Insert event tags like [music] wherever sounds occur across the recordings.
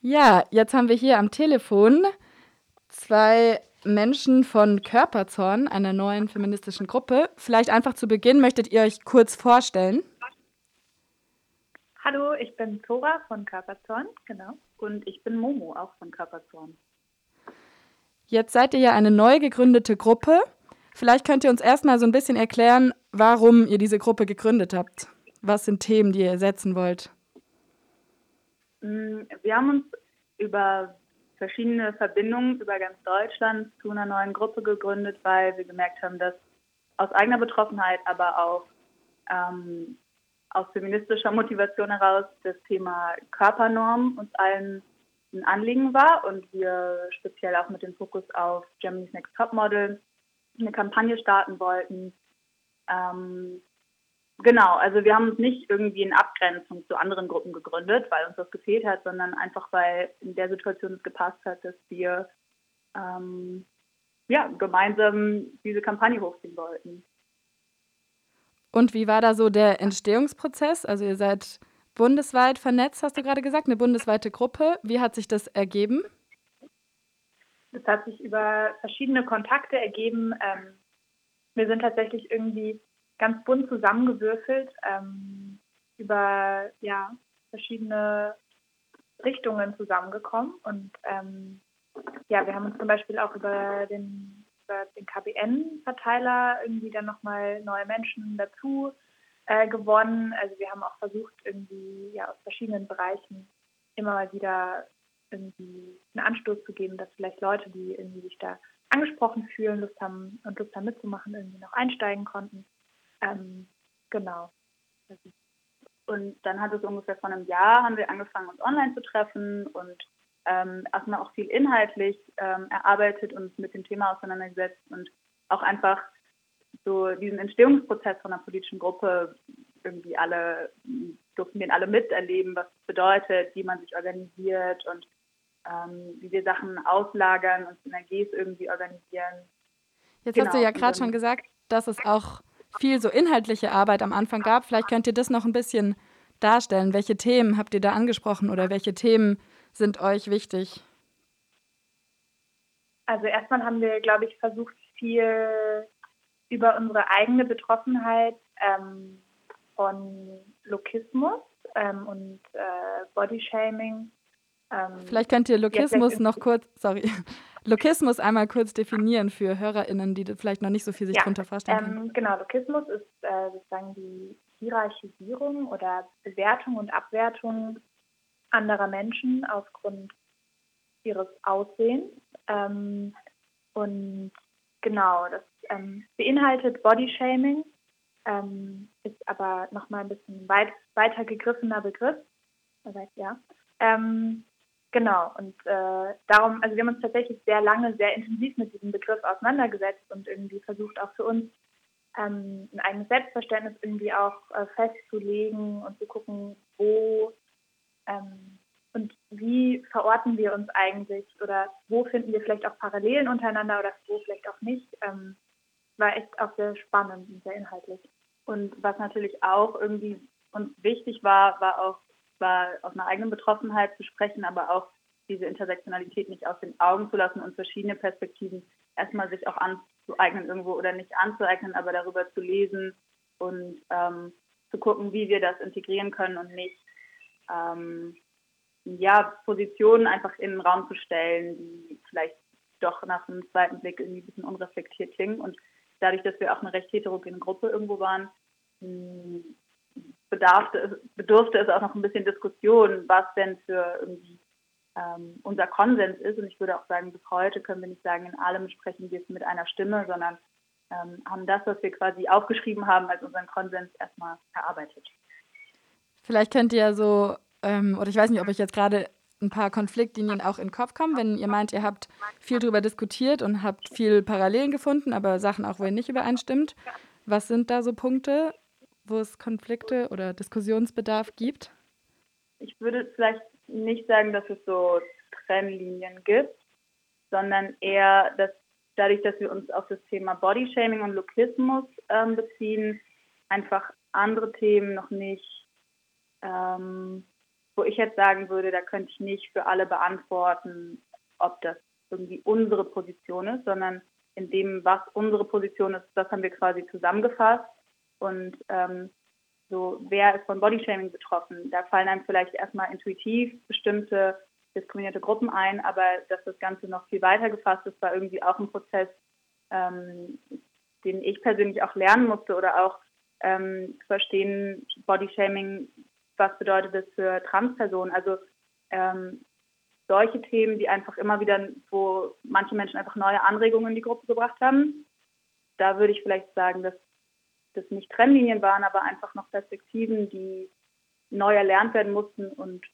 Ja, jetzt haben wir hier am Telefon zwei Menschen von Körperzorn, einer neuen feministischen Gruppe. Vielleicht einfach zu Beginn möchtet ihr euch kurz vorstellen? Hallo, ich bin Zora von Körperzorn, genau. Und ich bin Momo, auch von Körperzorn. Jetzt seid ihr ja eine neu gegründete Gruppe. Vielleicht könnt ihr uns erstmal so ein bisschen erklären, warum ihr diese Gruppe gegründet habt. Was sind Themen, die ihr setzen wollt? Mm, wir haben uns über verschiedene Verbindungen über ganz Deutschland zu einer neuen Gruppe gegründet, weil wir gemerkt haben, dass aus eigener Betroffenheit, aber auch ähm, aus feministischer Motivation heraus das Thema Körpernorm uns allen ein Anliegen war und wir speziell auch mit dem Fokus auf Germany's Next Topmodel eine Kampagne starten wollten, ähm, Genau, also wir haben uns nicht irgendwie in Abgrenzung zu anderen Gruppen gegründet, weil uns das gefehlt hat, sondern einfach, weil in der Situation es gepasst hat, dass wir ähm, ja, gemeinsam diese Kampagne hochziehen wollten. Und wie war da so der Entstehungsprozess? Also ihr seid bundesweit vernetzt, hast du gerade gesagt, eine bundesweite Gruppe. Wie hat sich das ergeben? Das hat sich über verschiedene Kontakte ergeben. Ähm, wir sind tatsächlich irgendwie ganz bunt zusammengewürfelt ähm, über ja, verschiedene Richtungen zusammengekommen. Und ähm, ja, wir haben uns zum Beispiel auch über den, über den KBN-Verteiler irgendwie dann nochmal neue Menschen dazu äh, gewonnen. Also wir haben auch versucht, irgendwie ja aus verschiedenen Bereichen immer mal wieder irgendwie einen Anstoß zu geben, dass vielleicht Leute, die irgendwie sich da angesprochen fühlen, Lust haben und Lust haben mitzumachen, irgendwie noch einsteigen konnten. Ähm, genau. Und dann hat es ungefähr vor einem Jahr, haben wir angefangen, uns online zu treffen und ähm, erstmal auch viel inhaltlich ähm, erarbeitet und mit dem Thema auseinandergesetzt und auch einfach so diesen Entstehungsprozess von einer politischen Gruppe irgendwie alle, durften den alle miterleben, was es bedeutet, wie man sich organisiert und ähm, wie wir Sachen auslagern und Synergies irgendwie organisieren. Jetzt genau. hast du ja gerade schon gesagt, dass es auch viel so inhaltliche Arbeit am Anfang gab. Vielleicht könnt ihr das noch ein bisschen darstellen. Welche Themen habt ihr da angesprochen oder welche Themen sind euch wichtig? Also erstmal haben wir, glaube ich, versucht, viel über unsere eigene Betroffenheit ähm, von Lokismus ähm, und äh, Bodyshaming. Ähm, vielleicht könnt ihr Lokismus ja, noch kurz, sorry, [laughs] Lokismus einmal kurz definieren für HörerInnen, die vielleicht noch nicht so viel sich ja, darunter vorstellen können. Ähm, genau, Lokismus ist äh, sozusagen die Hierarchisierung oder Bewertung und Abwertung anderer Menschen aufgrund ihres Aussehens. Ähm, und genau, das ähm, beinhaltet Bodyshaming, ähm, ist aber nochmal ein bisschen weit, weiter gegriffener Begriff. Ja. Ähm, Genau, und äh, darum, also wir haben uns tatsächlich sehr lange, sehr intensiv mit diesem Begriff auseinandergesetzt und irgendwie versucht auch für uns ähm, ein eigenes Selbstverständnis irgendwie auch äh, festzulegen und zu gucken, wo ähm, und wie verorten wir uns eigentlich oder wo finden wir vielleicht auch Parallelen untereinander oder wo vielleicht auch nicht. Ähm, war echt auch sehr spannend und sehr inhaltlich. Und was natürlich auch irgendwie uns wichtig war, war auch zwar aus einer eigenen Betroffenheit zu sprechen, aber auch diese Intersektionalität nicht aus den Augen zu lassen und verschiedene Perspektiven erstmal sich auch anzueignen irgendwo oder nicht anzueignen, aber darüber zu lesen und ähm, zu gucken, wie wir das integrieren können und nicht ähm, ja, Positionen einfach in den Raum zu stellen, die vielleicht doch nach einem zweiten Blick irgendwie ein bisschen unreflektiert klingen. Und dadurch, dass wir auch eine recht heterogene Gruppe irgendwo waren, bedarfte, bedurfte es auch noch ein bisschen Diskussion, was denn für irgendwie ähm, unser Konsens ist. Und ich würde auch sagen, bis heute können wir nicht sagen, in allem sprechen wir es mit einer Stimme, sondern ähm, haben das, was wir quasi aufgeschrieben haben, als unseren Konsens erstmal erarbeitet. Vielleicht könnt ihr ja so, ähm, oder ich weiß nicht, ob euch jetzt gerade ein paar Konfliktlinien auch in den Kopf kommen, wenn ihr meint, ihr habt viel darüber diskutiert und habt viel Parallelen gefunden, aber Sachen auch, wo ihr nicht übereinstimmt. Was sind da so Punkte, wo es Konflikte oder Diskussionsbedarf gibt? Ich würde vielleicht nicht sagen, dass es so Trennlinien gibt, sondern eher, dass dadurch, dass wir uns auf das Thema Bodyshaming und Lokismus ähm, beziehen, einfach andere Themen noch nicht ähm, wo ich jetzt sagen würde, da könnte ich nicht für alle beantworten, ob das irgendwie unsere Position ist, sondern in dem, was unsere Position ist, das haben wir quasi zusammengefasst. Und ähm, so, wer ist von Bodyshaming betroffen? Da fallen einem vielleicht erstmal intuitiv bestimmte diskriminierte Gruppen ein, aber dass das Ganze noch viel weiter gefasst ist, war irgendwie auch ein Prozess, ähm, den ich persönlich auch lernen musste oder auch ähm, verstehen, Bodyshaming, was bedeutet das für Transpersonen? Also ähm, solche Themen, die einfach immer wieder, wo manche Menschen einfach neue Anregungen in die Gruppe gebracht haben. Da würde ich vielleicht sagen, dass das nicht Trennlinien waren, aber einfach noch Perspektiven, die neu erlernt werden mussten und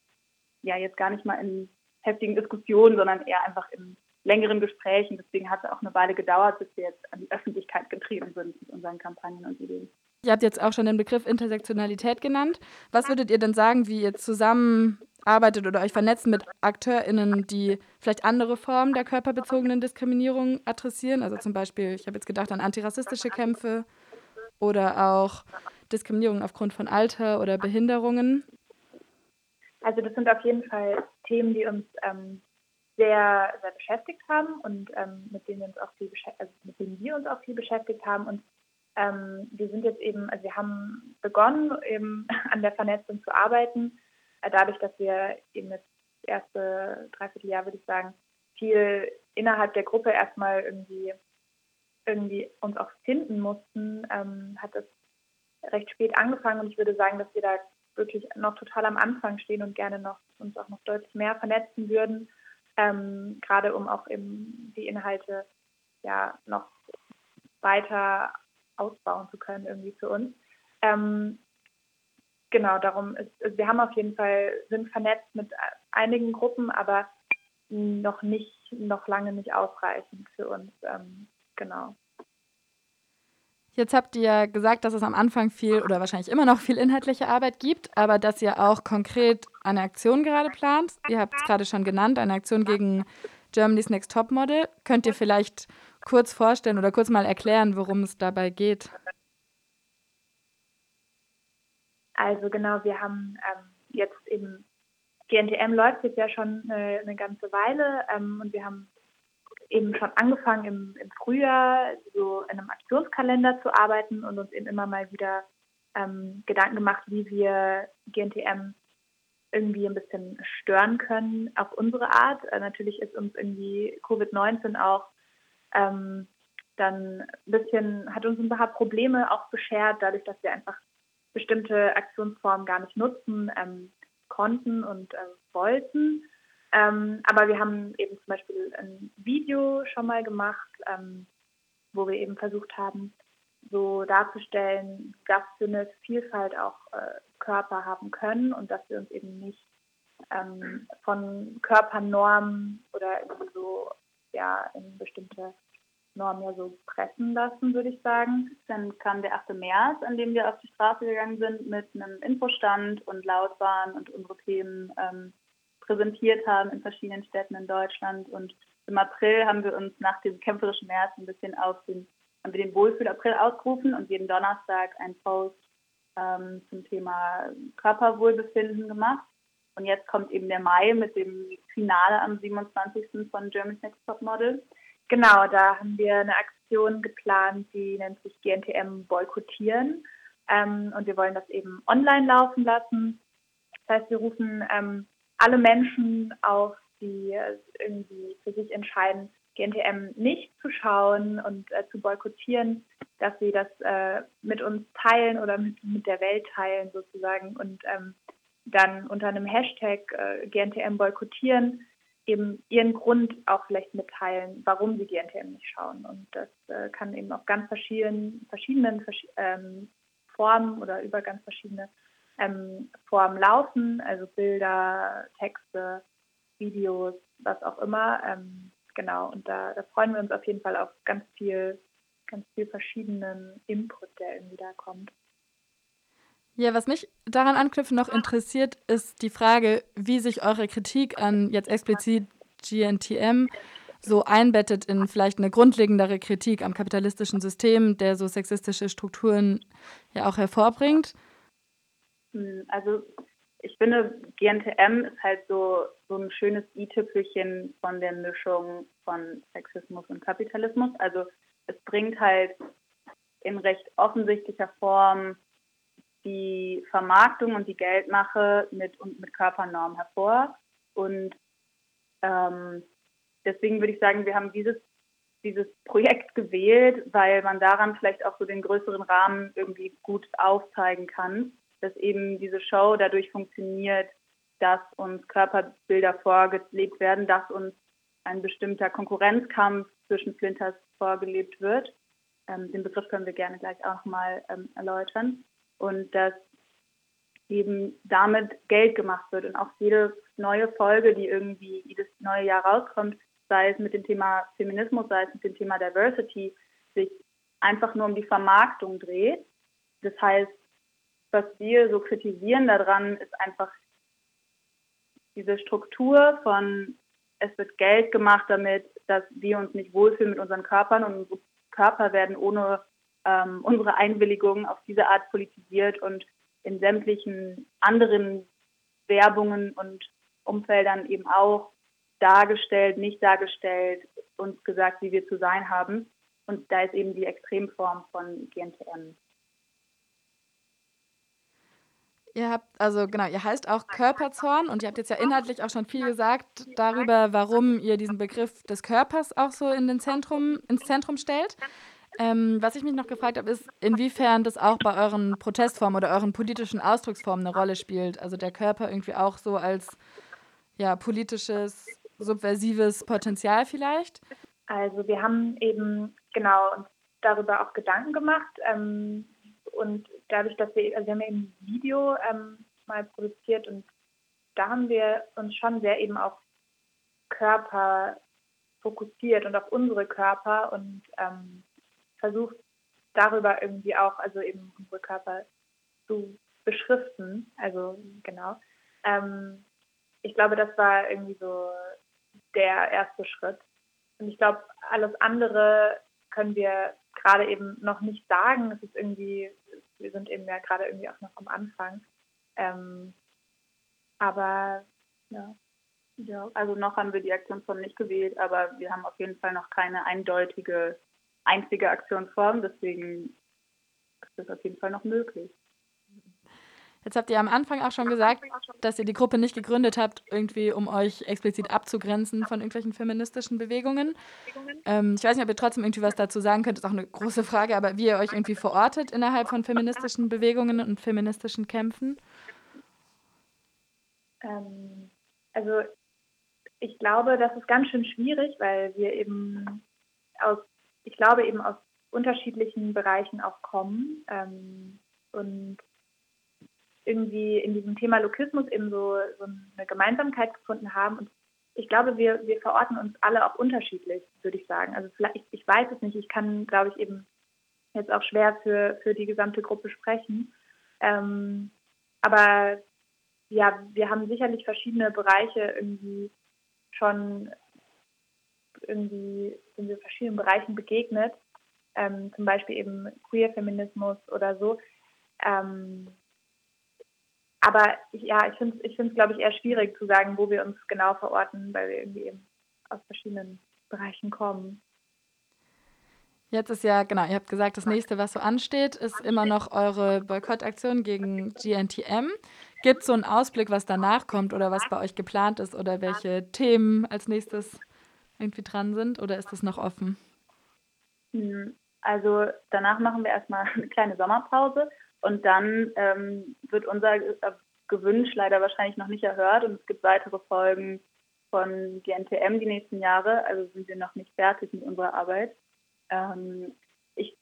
ja jetzt gar nicht mal in heftigen Diskussionen, sondern eher einfach in längeren Gesprächen. Deswegen hat es auch eine Weile gedauert, bis wir jetzt an die Öffentlichkeit getrieben sind mit unseren Kampagnen und Ideen. Ihr habt jetzt auch schon den Begriff Intersektionalität genannt. Was würdet ihr denn sagen, wie ihr zusammenarbeitet oder euch vernetzt mit AkteurInnen, die vielleicht andere Formen der körperbezogenen Diskriminierung adressieren? Also zum Beispiel, ich habe jetzt gedacht an antirassistische Kämpfe oder auch Diskriminierung aufgrund von Alter oder Behinderungen. Also das sind auf jeden Fall Themen, die uns ähm, sehr, sehr beschäftigt haben und ähm, mit denen wir uns auch viel also mit denen wir uns auch viel beschäftigt haben und ähm, wir sind jetzt eben, also wir haben begonnen, eben [laughs] an der Vernetzung zu arbeiten, äh, dadurch, dass wir eben das erste Dreivierteljahr, würde ich sagen, viel innerhalb der Gruppe erstmal irgendwie irgendwie uns auch finden mussten, ähm, hat das recht spät angefangen und ich würde sagen, dass wir da wirklich noch total am Anfang stehen und gerne noch uns auch noch deutlich mehr vernetzen würden, ähm, gerade um auch eben die Inhalte ja noch weiter ausbauen zu können irgendwie für uns. Ähm, genau, darum ist, also wir haben auf jeden Fall, sind vernetzt mit einigen Gruppen, aber noch nicht, noch lange nicht ausreichend für uns. Ähm, genau. Jetzt habt ihr gesagt, dass es am Anfang viel oder wahrscheinlich immer noch viel inhaltliche Arbeit gibt, aber dass ihr auch konkret eine Aktion gerade plant. Ihr habt es gerade schon genannt, eine Aktion gegen Germany's Next Top Model. Könnt ihr vielleicht kurz vorstellen oder kurz mal erklären, worum es dabei geht? Also genau, wir haben ähm, jetzt eben, GNTM läuft jetzt ja schon eine, eine ganze Weile ähm, und wir haben eben schon angefangen im, im, Frühjahr so in einem Aktionskalender zu arbeiten und uns eben immer mal wieder ähm, Gedanken gemacht, wie wir GNTM irgendwie ein bisschen stören können auf unsere Art. Äh, natürlich ist uns irgendwie Covid-19 auch ähm, dann ein bisschen, hat uns ein paar Probleme auch beschert, dadurch, dass wir einfach bestimmte Aktionsformen gar nicht nutzen ähm, konnten und äh, wollten. Ähm, aber wir haben eben zum Beispiel ein Video schon mal gemacht, ähm, wo wir eben versucht haben, so darzustellen, dass wir eine Vielfalt auch äh, Körper haben können und dass wir uns eben nicht ähm, von Körpernormen oder irgendwie so ja in bestimmte Normen ja so pressen lassen, würde ich sagen. Dann kam der 8. März, an dem wir auf die Straße gegangen sind mit einem Infostand und laut waren und unsere Themen ähm, präsentiert haben in verschiedenen Städten in Deutschland. Und im April haben wir uns nach dem kämpferischen März ein bisschen auf den, haben wir den Wohlfühl-April ausgerufen und jeden Donnerstag ein Post ähm, zum Thema Körperwohlbefinden gemacht. Und jetzt kommt eben der Mai mit dem Finale am 27. von Germany's Next Top Model. Genau, da haben wir eine Aktion geplant, die nennt sich GNTM Boykottieren. Ähm, und wir wollen das eben online laufen lassen. Das heißt, wir rufen ähm, alle Menschen auf, die irgendwie für sich entscheiden, GNTM nicht zu schauen und äh, zu boykottieren, dass sie das äh, mit uns teilen oder mit, mit der Welt teilen sozusagen und ähm, dann unter einem Hashtag äh, GNTM boykottieren eben ihren Grund auch vielleicht mitteilen, warum sie GNTM nicht schauen. Und das äh, kann eben auf ganz verschiedenen, verschiedenen ähm, Formen oder über ganz verschiedene ähm, Formen laufen, also Bilder, Texte, Videos, was auch immer. Ähm, genau, und da, da, freuen wir uns auf jeden Fall auf ganz viel, ganz viel verschiedenen Input, der irgendwie da kommt. Ja, was mich daran anknüpfen noch interessiert, ist die Frage, wie sich eure Kritik an jetzt explizit GNTM so einbettet in vielleicht eine grundlegendere Kritik am kapitalistischen System, der so sexistische Strukturen ja auch hervorbringt. Hm, also ich finde, GNTM ist halt so, so ein schönes i-Tüpfelchen von der Mischung von Sexismus und Kapitalismus. Also es bringt halt in recht offensichtlicher Form die Vermarktung und die Geldmache mit, und mit Körpernormen hervor. Und ähm, deswegen würde ich sagen, wir haben dieses, dieses Projekt gewählt, weil man daran vielleicht auch so den größeren Rahmen irgendwie gut aufzeigen kann, dass eben diese Show dadurch funktioniert, dass uns Körperbilder vorgelebt werden, dass uns ein bestimmter Konkurrenzkampf zwischen Flinters vorgelebt wird. Ähm, den Begriff können wir gerne gleich auch mal ähm, erläutern. Und dass eben damit Geld gemacht wird und auch jede neue Folge, die irgendwie jedes neue Jahr rauskommt, sei es mit dem Thema Feminismus, sei es mit dem Thema Diversity, sich einfach nur um die Vermarktung dreht. Das heißt, was wir so kritisieren daran, ist einfach diese Struktur von, es wird Geld gemacht damit, dass wir uns nicht wohlfühlen mit unseren Körpern und unsere Körper werden ohne ähm, unsere Einwilligung auf diese Art politisiert und in sämtlichen anderen Werbungen und Umfeldern eben auch dargestellt, nicht dargestellt, uns gesagt, wie wir zu sein haben. Und da ist eben die Extremform von GNTM. Ihr habt, also genau, ihr heißt auch Körperzorn und ihr habt jetzt ja inhaltlich auch schon viel gesagt darüber, warum ihr diesen Begriff des Körpers auch so in den Zentrum, ins Zentrum stellt. Ähm, was ich mich noch gefragt habe, ist, inwiefern das auch bei euren Protestformen oder euren politischen Ausdrucksformen eine Rolle spielt. Also der Körper irgendwie auch so als ja, politisches, subversives Potenzial vielleicht. Also wir haben eben genau darüber auch Gedanken gemacht. Ähm, und dadurch, dass wir, also wir haben eben ein Video ähm, mal produziert und da haben wir uns schon sehr eben auf Körper fokussiert und auf unsere Körper und ähm, versucht darüber irgendwie auch, also eben unsere Körper zu beschriften. Also genau. Ähm, ich glaube, das war irgendwie so der erste Schritt. Und ich glaube, alles andere können wir gerade eben noch nicht sagen. Es ist irgendwie, wir sind eben ja gerade irgendwie auch noch am Anfang. Ähm, aber ja. Ja, also noch haben wir die Aktionsform nicht gewählt, aber wir haben auf jeden Fall noch keine eindeutige, einzige Aktionsform. Deswegen ist das auf jeden Fall noch möglich. Jetzt habt ihr am Anfang auch schon gesagt, dass ihr die Gruppe nicht gegründet habt, irgendwie um euch explizit abzugrenzen von irgendwelchen feministischen Bewegungen. Ähm, ich weiß nicht, ob ihr trotzdem irgendwie was dazu sagen könnt, ist auch eine große Frage, aber wie ihr euch irgendwie verortet innerhalb von feministischen Bewegungen und feministischen Kämpfen? Ähm, also ich glaube, das ist ganz schön schwierig, weil wir eben aus, ich glaube eben aus unterschiedlichen Bereichen auch kommen ähm, und irgendwie in diesem Thema Lokismus eben so, so eine Gemeinsamkeit gefunden haben. Und ich glaube, wir, wir verorten uns alle auch unterschiedlich, würde ich sagen. Also vielleicht, ich, weiß es nicht, ich kann, glaube ich, eben jetzt auch schwer für, für die gesamte Gruppe sprechen. Ähm, aber ja, wir haben sicherlich verschiedene Bereiche irgendwie schon irgendwie sind wir verschiedenen Bereichen begegnet, ähm, zum Beispiel eben Queer-Feminismus oder so. Ähm, aber ich, ja, ich finde es, ich glaube ich, eher schwierig zu sagen, wo wir uns genau verorten, weil wir irgendwie eben aus verschiedenen Bereichen kommen. Jetzt ist ja, genau, ihr habt gesagt, das nächste, was so ansteht, ist immer noch eure Boykottaktion gegen GNTM. Gibt es so einen Ausblick, was danach kommt oder was bei euch geplant ist oder welche Themen als nächstes irgendwie dran sind oder ist das noch offen? Hm, also danach machen wir erstmal eine kleine Sommerpause und dann ähm, wird unser Gewünsch leider wahrscheinlich noch nicht erhört und es gibt weitere Folgen von GNTM die nächsten Jahre. Also sind wir noch nicht fertig mit unserer Arbeit. Ähm, ich,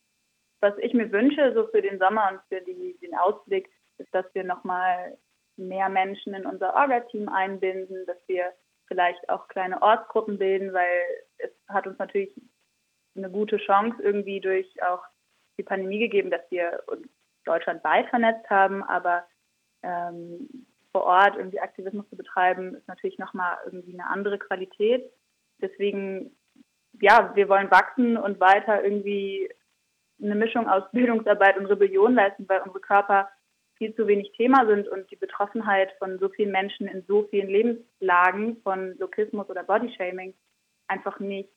was ich mir wünsche, so für den Sommer und für die, den Ausblick, ist, dass wir nochmal mehr Menschen in unser Orga-Team einbinden, dass wir vielleicht auch kleine Ortsgruppen bilden, weil es hat uns natürlich eine gute Chance irgendwie durch auch die Pandemie gegeben, dass wir uns deutschlandweit vernetzt haben, aber ähm, vor Ort irgendwie Aktivismus zu betreiben, ist natürlich nochmal irgendwie eine andere Qualität. Deswegen, ja, wir wollen wachsen und weiter irgendwie eine Mischung aus Bildungsarbeit und Rebellion leisten, weil unsere Körper viel zu wenig Thema sind und die Betroffenheit von so vielen Menschen in so vielen Lebenslagen von Lokismus oder Bodyshaming einfach nicht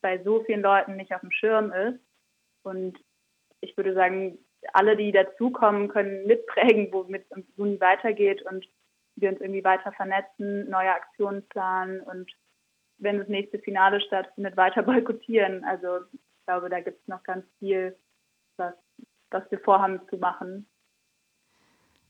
bei so vielen Leuten nicht auf dem Schirm ist. Und ich würde sagen, alle, die dazukommen, können mitprägen, womit es im Juni weitergeht und wir uns irgendwie weiter vernetzen, neue Aktionen planen und wenn das nächste Finale stattfindet, weiter [laughs] boykottieren. Also ich glaube, da gibt es noch ganz viel, was, was wir vorhaben zu machen.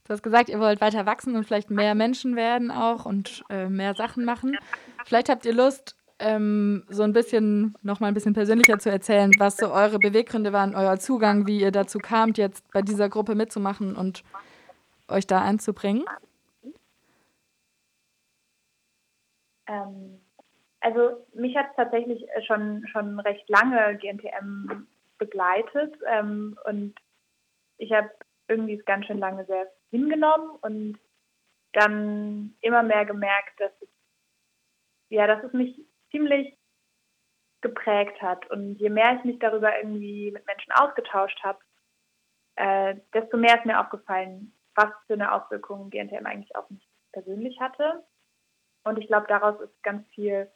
Du hast gesagt, ihr wollt weiter wachsen und vielleicht mehr Menschen werden auch und äh, mehr Sachen machen. Vielleicht habt ihr Lust, ähm, so ein bisschen, noch mal ein bisschen persönlicher zu erzählen, was so eure Beweggründe waren, euer Zugang, wie ihr dazu kamt, jetzt bei dieser Gruppe mitzumachen und euch da einzubringen? Ähm, also mich hat tatsächlich schon, schon recht lange GNTM begleitet ähm, und ich habe irgendwie es ganz schön lange sehr hingenommen und dann immer mehr gemerkt, dass es, ja, dass es mich ziemlich geprägt hat. Und je mehr ich mich darüber irgendwie mit Menschen ausgetauscht habe, äh, desto mehr ist mir aufgefallen, was für eine Auswirkung GNTM eigentlich auf mich persönlich hatte. Und ich glaube, daraus ist ganz viel,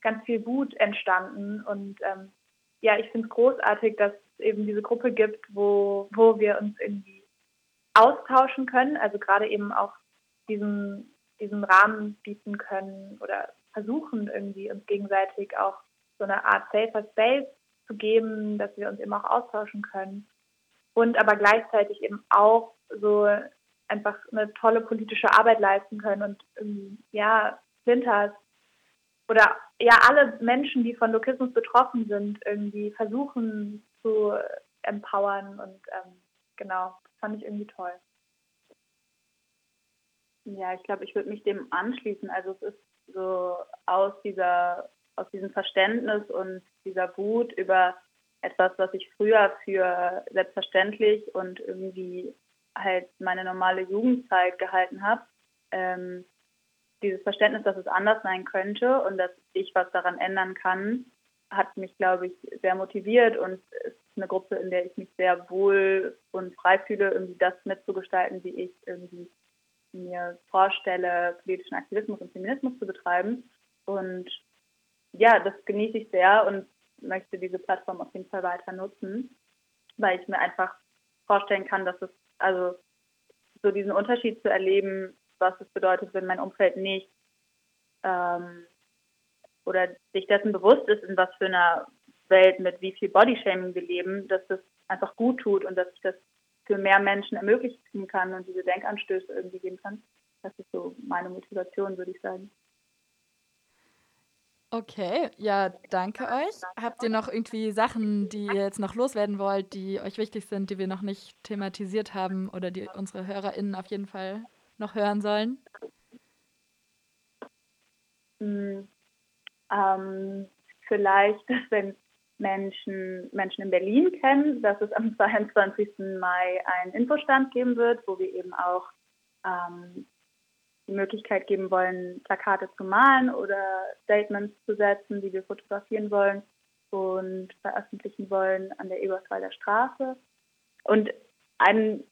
ganz viel Wut entstanden. Und ähm, ja, ich finde es großartig, dass es eben diese Gruppe gibt, wo, wo wir uns irgendwie austauschen können, also gerade eben auch diesen, diesen Rahmen bieten können oder versuchen irgendwie uns gegenseitig auch so eine Art safer Space zu geben, dass wir uns eben auch austauschen können und aber gleichzeitig eben auch so einfach eine tolle politische Arbeit leisten können und ähm, ja, Flinters oder ja alle Menschen, die von Lokismus betroffen sind, irgendwie versuchen zu empowern und ähm, genau, fand ich irgendwie toll. Ja, ich glaube, ich würde mich dem anschließen. Also es ist so aus dieser, aus diesem Verständnis und dieser Wut über etwas, was ich früher für selbstverständlich und irgendwie halt meine normale Jugendzeit gehalten habe, ähm, dieses Verständnis, dass es anders sein könnte und dass ich was daran ändern kann, hat mich, glaube ich, sehr motiviert und ist eine Gruppe, in der ich mich sehr wohl und frei fühle, irgendwie das mitzugestalten, wie ich irgendwie mir vorstelle, politischen Aktivismus und Feminismus zu betreiben. Und ja, das genieße ich sehr und möchte diese Plattform auf jeden Fall weiter nutzen, weil ich mir einfach vorstellen kann, dass es, also so diesen Unterschied zu erleben, was es bedeutet, wenn mein Umfeld nicht ähm, oder sich dessen bewusst ist, in was für einer Welt mit wie viel Bodyshaming wir leben, dass das einfach gut tut und dass ich das für mehr Menschen ermöglichen kann und diese Denkanstöße irgendwie geben kann. Das ist so meine Motivation, würde ich sagen. Okay, ja, danke euch. Habt ihr noch irgendwie Sachen, die ihr jetzt noch loswerden wollt, die euch wichtig sind, die wir noch nicht thematisiert haben oder die unsere HörerInnen auf jeden Fall noch hören sollen? Hm, ähm, vielleicht, [laughs] wenn Menschen, Menschen in Berlin kennen, dass es am [laughs] 22. Mai einen Infostand geben wird, wo wir eben auch ähm, die Möglichkeit geben wollen, Plakate zu malen oder Statements zu setzen, die wir fotografieren wollen und veröffentlichen wollen an der Eberswalder Straße. Und ein,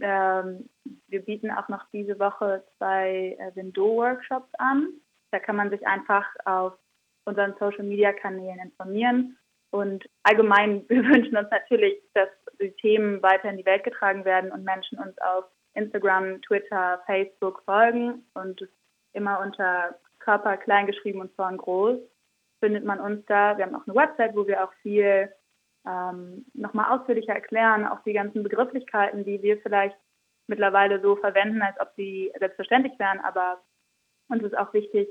ähm, wir bieten auch noch diese Woche zwei äh, Window-Workshops an. Da kann man sich einfach auf unseren Social-Media-Kanälen informieren. Und allgemein, [laughs] wir wünschen uns natürlich, dass die Themen weiter in die Welt getragen werden und Menschen uns auf Instagram, Twitter, Facebook folgen und immer unter Körper klein geschrieben und vorn groß findet man uns da. Wir haben auch eine Website, wo wir auch viel ähm, nochmal ausführlicher erklären, auch die ganzen Begrifflichkeiten, die wir vielleicht mittlerweile so verwenden, als ob sie selbstverständlich wären, aber uns ist auch wichtig,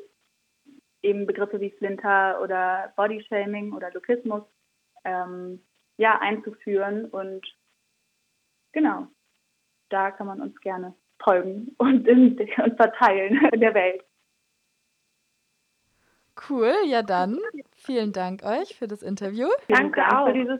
eben Begriffe wie Flinter oder Bodyshaming oder Lokismus ähm, ja, einzuführen. Und genau, da kann man uns gerne folgen [laughs] und, in, und verteilen in der Welt. Cool, ja dann. Vielen Dank euch für das Interview. Danke, Dank auch. für dieses